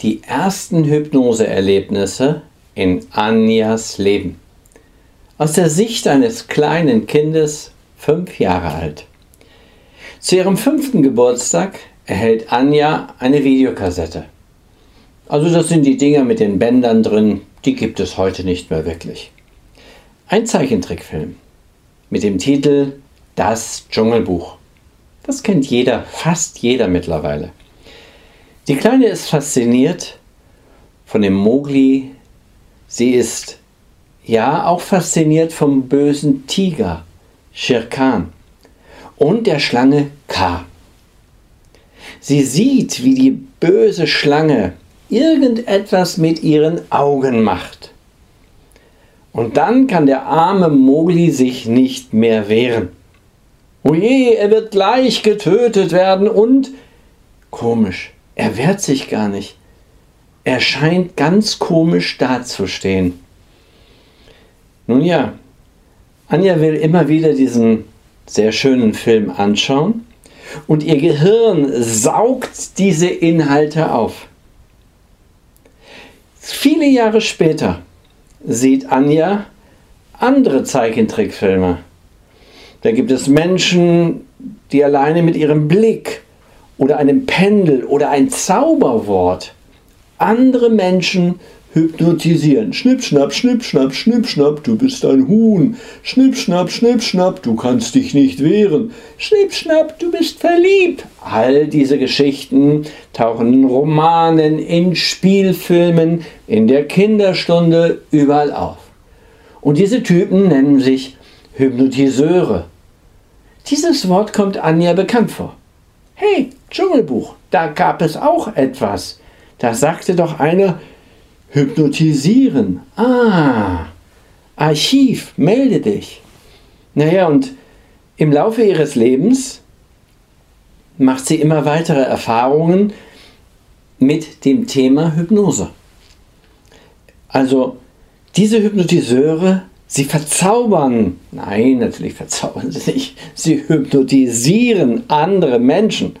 die ersten Hypnoseerlebnisse in Anjas Leben. Aus der Sicht eines kleinen Kindes, fünf Jahre alt. Zu ihrem fünften Geburtstag erhält Anja eine Videokassette. Also das sind die Dinger mit den Bändern drin, die gibt es heute nicht mehr wirklich. Ein Zeichentrickfilm mit dem Titel Das Dschungelbuch. Das kennt jeder, fast jeder mittlerweile. Die Kleine ist fasziniert von dem Mogli. Sie ist ja auch fasziniert vom bösen Tiger, Shirkan, und der Schlange K. Sie sieht, wie die böse Schlange irgendetwas mit ihren Augen macht. Und dann kann der arme Mogli sich nicht mehr wehren. Oje, er wird gleich getötet werden und komisch, er wehrt sich gar nicht. Er scheint ganz komisch dazustehen. Nun ja, Anja will immer wieder diesen sehr schönen Film anschauen und ihr Gehirn saugt diese Inhalte auf. Viele Jahre später sieht Anja andere Zeichentrickfilme. Da gibt es Menschen, die alleine mit ihrem Blick oder einem Pendel oder ein Zauberwort andere Menschen hypnotisieren. Schnipp, schnapp, schnipp, schnapp, schnipp, schnapp, du bist ein Huhn. Schnipp, schnapp, schnipp, schnapp, du kannst dich nicht wehren. Schnipp, schnapp, du bist verliebt. All diese Geschichten tauchen in Romanen, in Spielfilmen, in der Kinderstunde, überall auf. Und diese Typen nennen sich Hypnotiseure. Dieses Wort kommt Anja bekannt vor. Hey, Dschungelbuch, da gab es auch etwas. Da sagte doch einer, hypnotisieren. Ah, Archiv, melde dich. Naja, und im Laufe ihres Lebens macht sie immer weitere Erfahrungen mit dem Thema Hypnose. Also diese Hypnotiseure, sie verzaubern, nein, natürlich verzaubern sie nicht, sie hypnotisieren andere Menschen.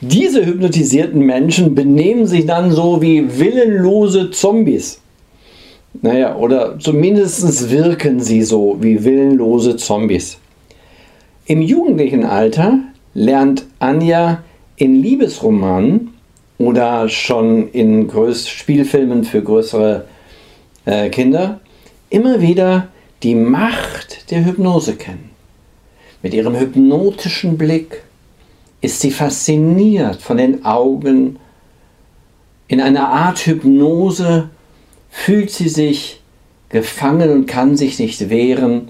Diese hypnotisierten Menschen benehmen sich dann so wie willenlose Zombies. Naja, oder zumindest wirken sie so wie willenlose Zombies. Im jugendlichen Alter lernt Anja in Liebesromanen oder schon in Größ Spielfilmen für größere äh, Kinder immer wieder die Macht der Hypnose kennen. Mit ihrem hypnotischen Blick ist sie fasziniert von den Augen. In einer Art Hypnose fühlt sie sich gefangen und kann sich nicht wehren.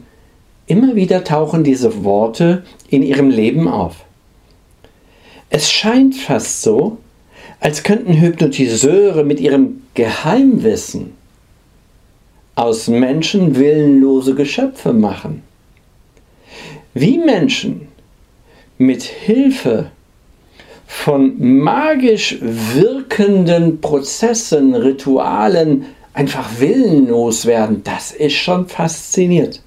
Immer wieder tauchen diese Worte in ihrem Leben auf. Es scheint fast so, als könnten Hypnotiseure mit ihrem Geheimwissen aus Menschen willenlose Geschöpfe machen. Wie Menschen mit Hilfe von magisch wirkenden Prozessen, Ritualen einfach willenlos werden, das ist schon faszinierend.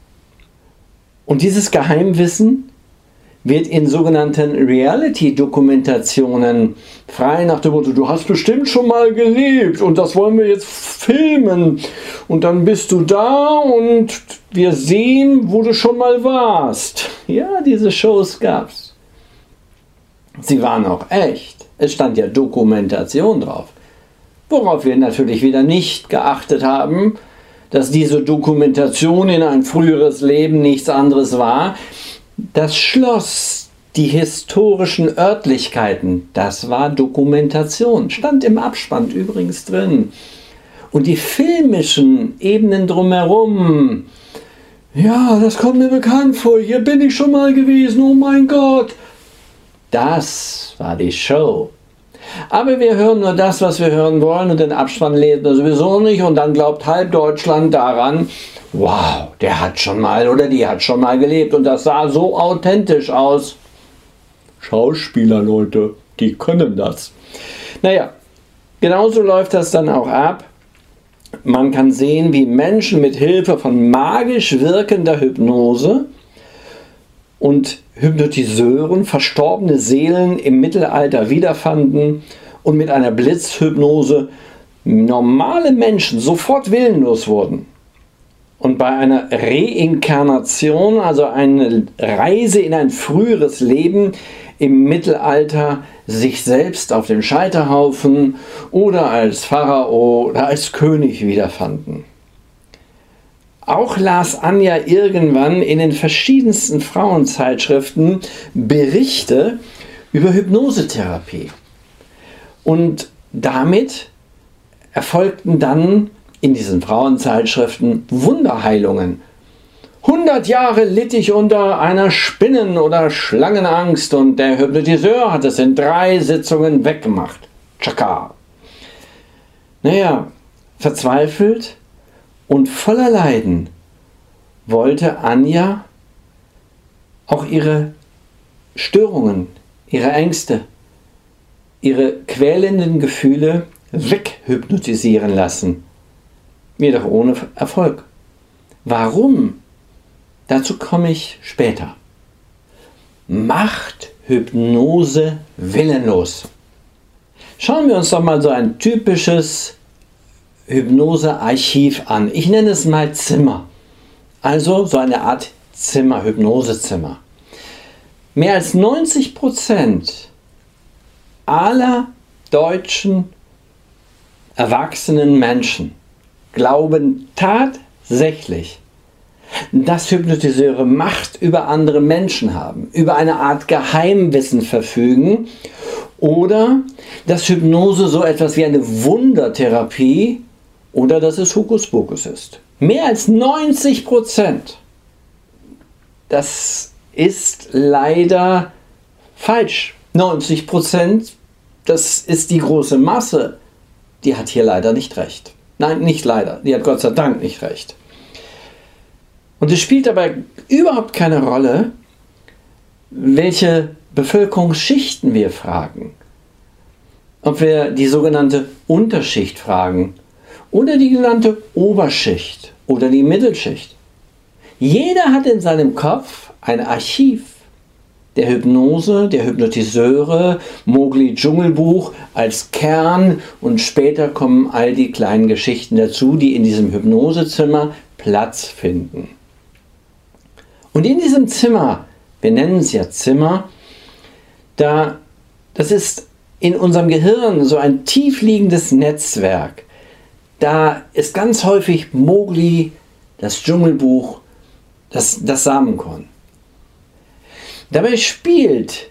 Und dieses Geheimwissen wird in sogenannten Reality-Dokumentationen frei nach dem Motto, du hast bestimmt schon mal gelebt und das wollen wir jetzt filmen. Und dann bist du da und wir sehen, wo du schon mal warst. Ja, diese Shows gab's. Sie waren auch echt. Es stand ja Dokumentation drauf. Worauf wir natürlich wieder nicht geachtet haben, dass diese Dokumentation in ein früheres Leben nichts anderes war. Das Schloss, die historischen Örtlichkeiten, das war Dokumentation. Stand im Abspann übrigens drin. Und die filmischen Ebenen drumherum, ja, das kommt mir bekannt vor. Hier bin ich schon mal gewesen. Oh mein Gott. Das war die Show. Aber wir hören nur das, was wir hören wollen und den Abspann lesen wir sowieso nicht und dann glaubt halb Deutschland daran, wow, der hat schon mal oder die hat schon mal gelebt und das sah so authentisch aus. Schauspieler, Leute, die können das. Naja, genauso läuft das dann auch ab. Man kann sehen, wie Menschen mit Hilfe von magisch wirkender Hypnose und Hypnotiseuren verstorbene Seelen im Mittelalter wiederfanden und mit einer Blitzhypnose normale Menschen sofort willenlos wurden und bei einer Reinkarnation, also eine Reise in ein früheres Leben im Mittelalter, sich selbst auf dem Scheiterhaufen oder als Pharao oder als König wiederfanden. Auch las Anja irgendwann in den verschiedensten Frauenzeitschriften Berichte über Hypnosetherapie. Und damit erfolgten dann in diesen Frauenzeitschriften Wunderheilungen. 100 Jahre litt ich unter einer Spinnen- oder Schlangenangst und der Hypnotiseur hat es in drei Sitzungen weggemacht. Chaka. Naja, verzweifelt und voller Leiden wollte Anja auch ihre Störungen, ihre Ängste, ihre quälenden Gefühle weghypnotisieren lassen. Jedoch ohne Erfolg. Warum? Dazu komme ich später. Macht Hypnose willenlos. Schauen wir uns doch mal so ein typisches Hypnosearchiv an. Ich nenne es mal Zimmer. Also so eine Art Zimmer, Hypnosezimmer. Mehr als 90 Prozent aller deutschen erwachsenen Menschen glauben tatsächlich, dass Hypnotiseure Macht über andere Menschen haben, über eine Art Geheimwissen verfügen oder dass Hypnose so etwas wie eine Wundertherapie oder dass es Hokuspokus ist. Mehr als 90 Prozent. Das ist leider falsch. 90 Prozent, das ist die große Masse. Die hat hier leider nicht recht. Nein, nicht leider. Die hat Gott sei Dank nicht recht. Und es spielt dabei überhaupt keine Rolle, welche Bevölkerungsschichten wir fragen. Ob wir die sogenannte Unterschicht fragen oder die genannte Oberschicht oder die Mittelschicht. Jeder hat in seinem Kopf ein Archiv der Hypnose, der Hypnotiseure, Mowgli Dschungelbuch als Kern und später kommen all die kleinen Geschichten dazu, die in diesem Hypnosezimmer Platz finden. Und in diesem Zimmer, wir nennen es ja Zimmer, da, das ist in unserem Gehirn so ein tiefliegendes Netzwerk. Da ist ganz häufig Mowgli, das Dschungelbuch, das, das Samenkorn. Dabei spielt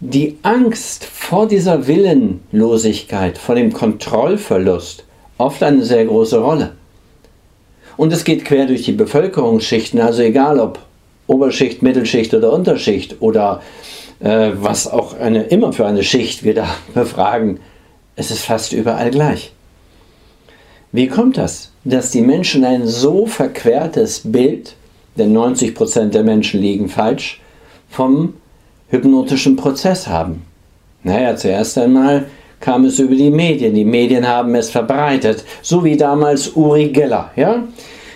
die Angst vor dieser Willenlosigkeit, vor dem Kontrollverlust oft eine sehr große Rolle. Und es geht quer durch die Bevölkerungsschichten, also egal ob Oberschicht, Mittelschicht oder Unterschicht oder äh, was auch eine, immer für eine Schicht wir da befragen, es ist fast überall gleich. Wie kommt das, dass die Menschen ein so verquertes Bild, denn 90% der Menschen liegen falsch, vom hypnotischen Prozess haben? Naja, zuerst einmal kam es über die Medien. Die Medien haben es verbreitet, so wie damals Uri Geller. Ja?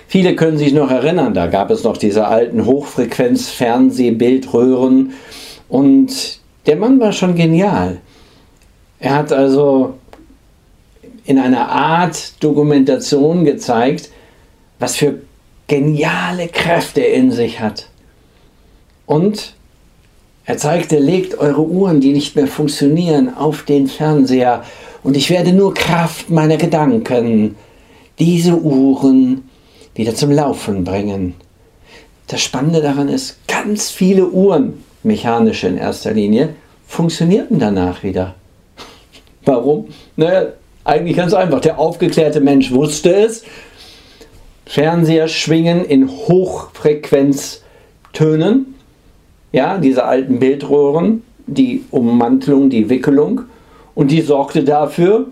Viele können sich noch erinnern, da gab es noch diese alten Hochfrequenz-Fernsehbildröhren und der Mann war schon genial. Er hat also in einer Art Dokumentation gezeigt, was für geniale Kräfte er in sich hat. Und er zeigte, legt eure Uhren, die nicht mehr funktionieren, auf den Fernseher und ich werde nur Kraft meiner Gedanken diese Uhren wieder zum Laufen bringen. Das Spannende daran ist, ganz viele Uhren, mechanische in erster Linie, funktionierten danach wieder. Warum? Naja, eigentlich ganz einfach. Der aufgeklärte Mensch wusste es. Fernseher schwingen in Hochfrequenztönen ja, diese alten Bildröhren, die Ummantelung, die Wickelung. Und die sorgte dafür,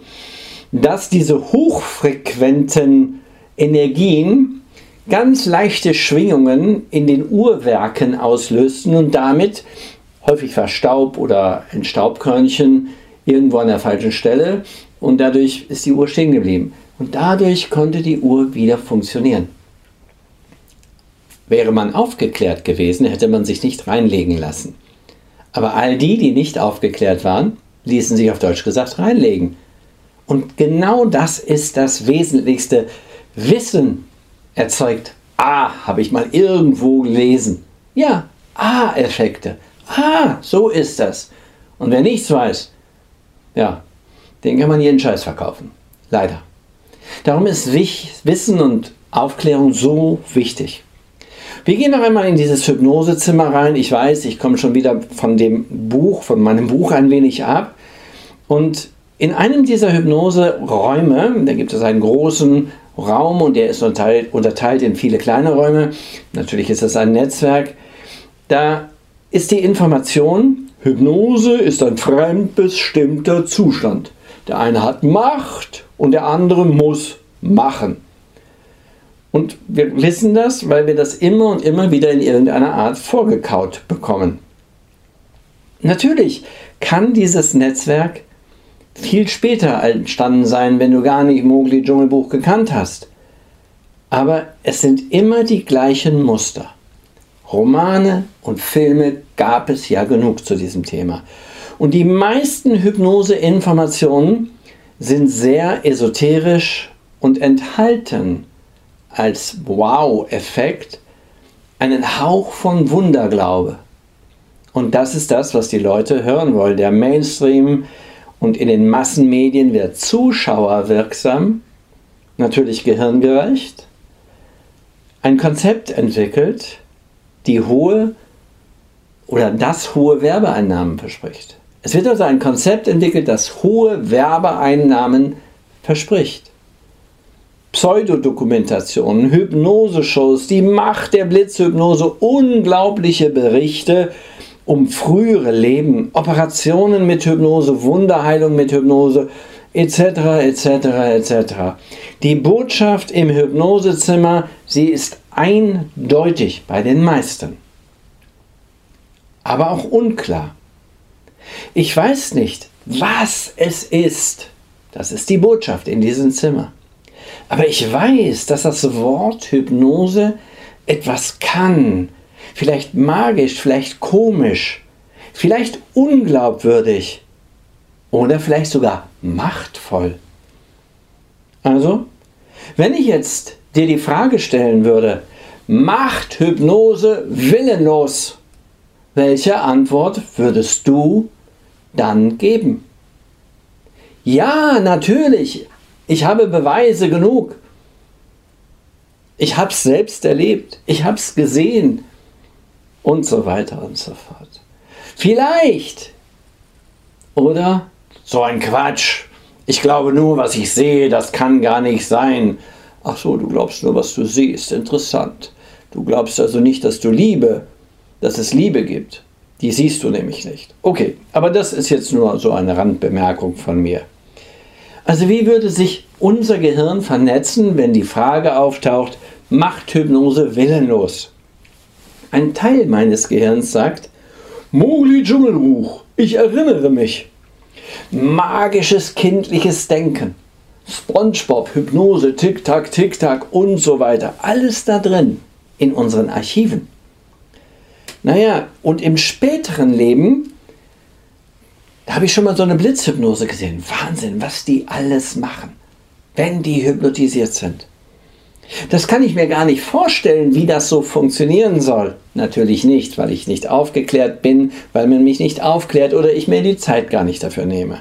dass diese hochfrequenten Energien ganz leichte Schwingungen in den Uhrwerken auslösten und damit häufig war Staub oder ein Staubkörnchen irgendwo an der falschen Stelle und dadurch ist die Uhr stehen geblieben. Und dadurch konnte die Uhr wieder funktionieren. Wäre man aufgeklärt gewesen, hätte man sich nicht reinlegen lassen. Aber all die, die nicht aufgeklärt waren, ließen sich auf Deutsch gesagt reinlegen. Und genau das ist das Wesentlichste. Wissen erzeugt Ah, habe ich mal irgendwo gelesen. Ja, Ah-Effekte. Ah, so ist das. Und wer nichts weiß, ja, den kann man jeden Scheiß verkaufen. Leider. Darum ist Wissen und Aufklärung so wichtig. Wir gehen noch einmal in dieses Hypnosezimmer rein. Ich weiß, ich komme schon wieder von dem Buch, von meinem Buch ein wenig ab. Und in einem dieser Hypnoseräume, da gibt es einen großen Raum und der ist unterteilt, unterteilt in viele kleine Räume. Natürlich ist das ein Netzwerk. Da ist die Information, Hypnose ist ein fremdbestimmter Zustand. Der eine hat Macht und der andere muss machen. Und wir wissen das, weil wir das immer und immer wieder in irgendeiner Art vorgekaut bekommen. Natürlich kann dieses Netzwerk viel später entstanden sein, wenn du gar nicht Mowgli Dschungelbuch gekannt hast. Aber es sind immer die gleichen Muster. Romane und Filme gab es ja genug zu diesem Thema. Und die meisten Hypnose-Informationen sind sehr esoterisch und enthalten als Wow-Effekt einen Hauch von Wunderglaube. Und das ist das, was die Leute hören wollen. Der Mainstream und in den Massenmedien wird zuschauerwirksam, natürlich gehirngerecht, ein Konzept entwickelt, die hohe oder das hohe Werbeeinnahmen verspricht. Es wird also ein Konzept entwickelt, das hohe Werbeeinnahmen verspricht. Pseudodokumentationen, Hypnoseshows, die Macht der Blitzhypnose, unglaubliche Berichte um frühere Leben, Operationen mit Hypnose, Wunderheilung mit Hypnose, etc., etc., etc. Die Botschaft im Hypnosezimmer, sie ist eindeutig bei den meisten, aber auch unklar. Ich weiß nicht, was es ist. Das ist die Botschaft in diesem Zimmer. Aber ich weiß, dass das Wort Hypnose etwas kann, vielleicht magisch, vielleicht komisch, vielleicht unglaubwürdig oder vielleicht sogar machtvoll. Also, wenn ich jetzt dir die Frage stellen würde, macht Hypnose willenlos? Welche Antwort würdest du dann geben? Ja, natürlich. Ich habe Beweise genug. Ich habe es selbst erlebt. Ich habe es gesehen und so weiter und so fort. Vielleicht. Oder so ein Quatsch. Ich glaube nur, was ich sehe, das kann gar nicht sein. Ach so, du glaubst nur, was du siehst. Interessant. Du glaubst also nicht, dass du Liebe, dass es Liebe gibt. Die siehst du nämlich nicht. Okay, aber das ist jetzt nur so eine Randbemerkung von mir. Also wie würde sich unser Gehirn vernetzen, wenn die Frage auftaucht, macht Hypnose willenlos? Ein Teil meines Gehirns sagt, Mowgli Dschungelbuch, ich erinnere mich. Magisches kindliches Denken. SpongeBob, Hypnose, Tick-Tack, Tick-Tack und so weiter. Alles da drin in unseren Archiven. Naja, und im späteren Leben habe ich schon mal so eine Blitzhypnose gesehen. Wahnsinn, was die alles machen, wenn die hypnotisiert sind. Das kann ich mir gar nicht vorstellen, wie das so funktionieren soll. Natürlich nicht, weil ich nicht aufgeklärt bin, weil man mich nicht aufklärt oder ich mir die Zeit gar nicht dafür nehme.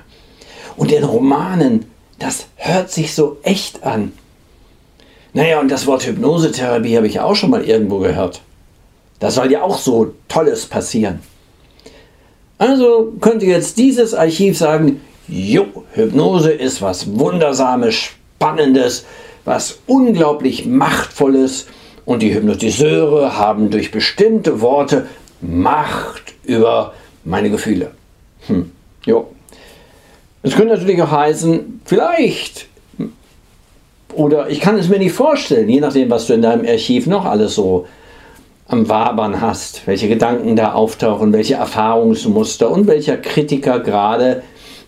Und in Romanen, das hört sich so echt an. Naja, und das Wort Hypnosetherapie habe ich auch schon mal irgendwo gehört. Da soll ja auch so Tolles passieren. Also könnte jetzt dieses Archiv sagen, jo, Hypnose ist was Wundersames, Spannendes, was unglaublich Machtvolles und die Hypnotiseure haben durch bestimmte Worte Macht über meine Gefühle. Hm, jo. Es könnte natürlich auch heißen, vielleicht, oder ich kann es mir nicht vorstellen, je nachdem, was du in deinem Archiv noch alles so am Wabern hast, welche Gedanken da auftauchen, welche Erfahrungsmuster und welcher Kritiker gerade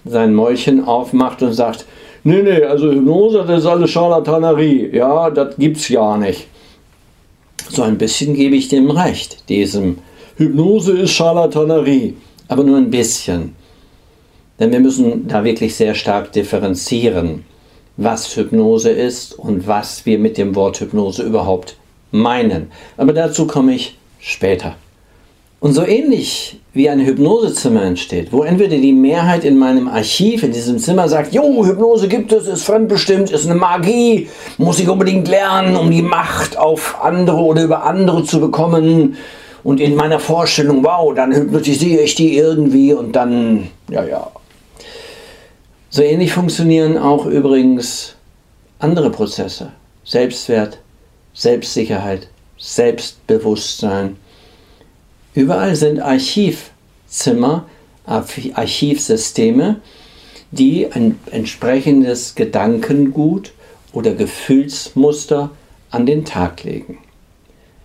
sein Mäulchen aufmacht und sagt, nee, nee, also Hypnose, das ist alles Charlatanerie. Ja, das gibt's ja nicht. So ein bisschen gebe ich dem recht. Diesem Hypnose ist Charlatanerie, aber nur ein bisschen. Denn wir müssen da wirklich sehr stark differenzieren, was Hypnose ist und was wir mit dem Wort Hypnose überhaupt meinen. Aber dazu komme ich später. Und so ähnlich wie ein Hypnosezimmer entsteht, wo entweder die Mehrheit in meinem Archiv in diesem Zimmer sagt, jo, Hypnose gibt es, ist fremdbestimmt, ist eine Magie, muss ich unbedingt lernen, um die Macht auf andere oder über andere zu bekommen. Und in meiner Vorstellung, wow, dann hypnotisiere ich die irgendwie und dann, ja, ja. So ähnlich funktionieren auch übrigens andere Prozesse. Selbstwert, Selbstsicherheit, Selbstbewusstsein Überall sind Archivzimmer, Archivsysteme, die ein entsprechendes Gedankengut oder Gefühlsmuster an den Tag legen.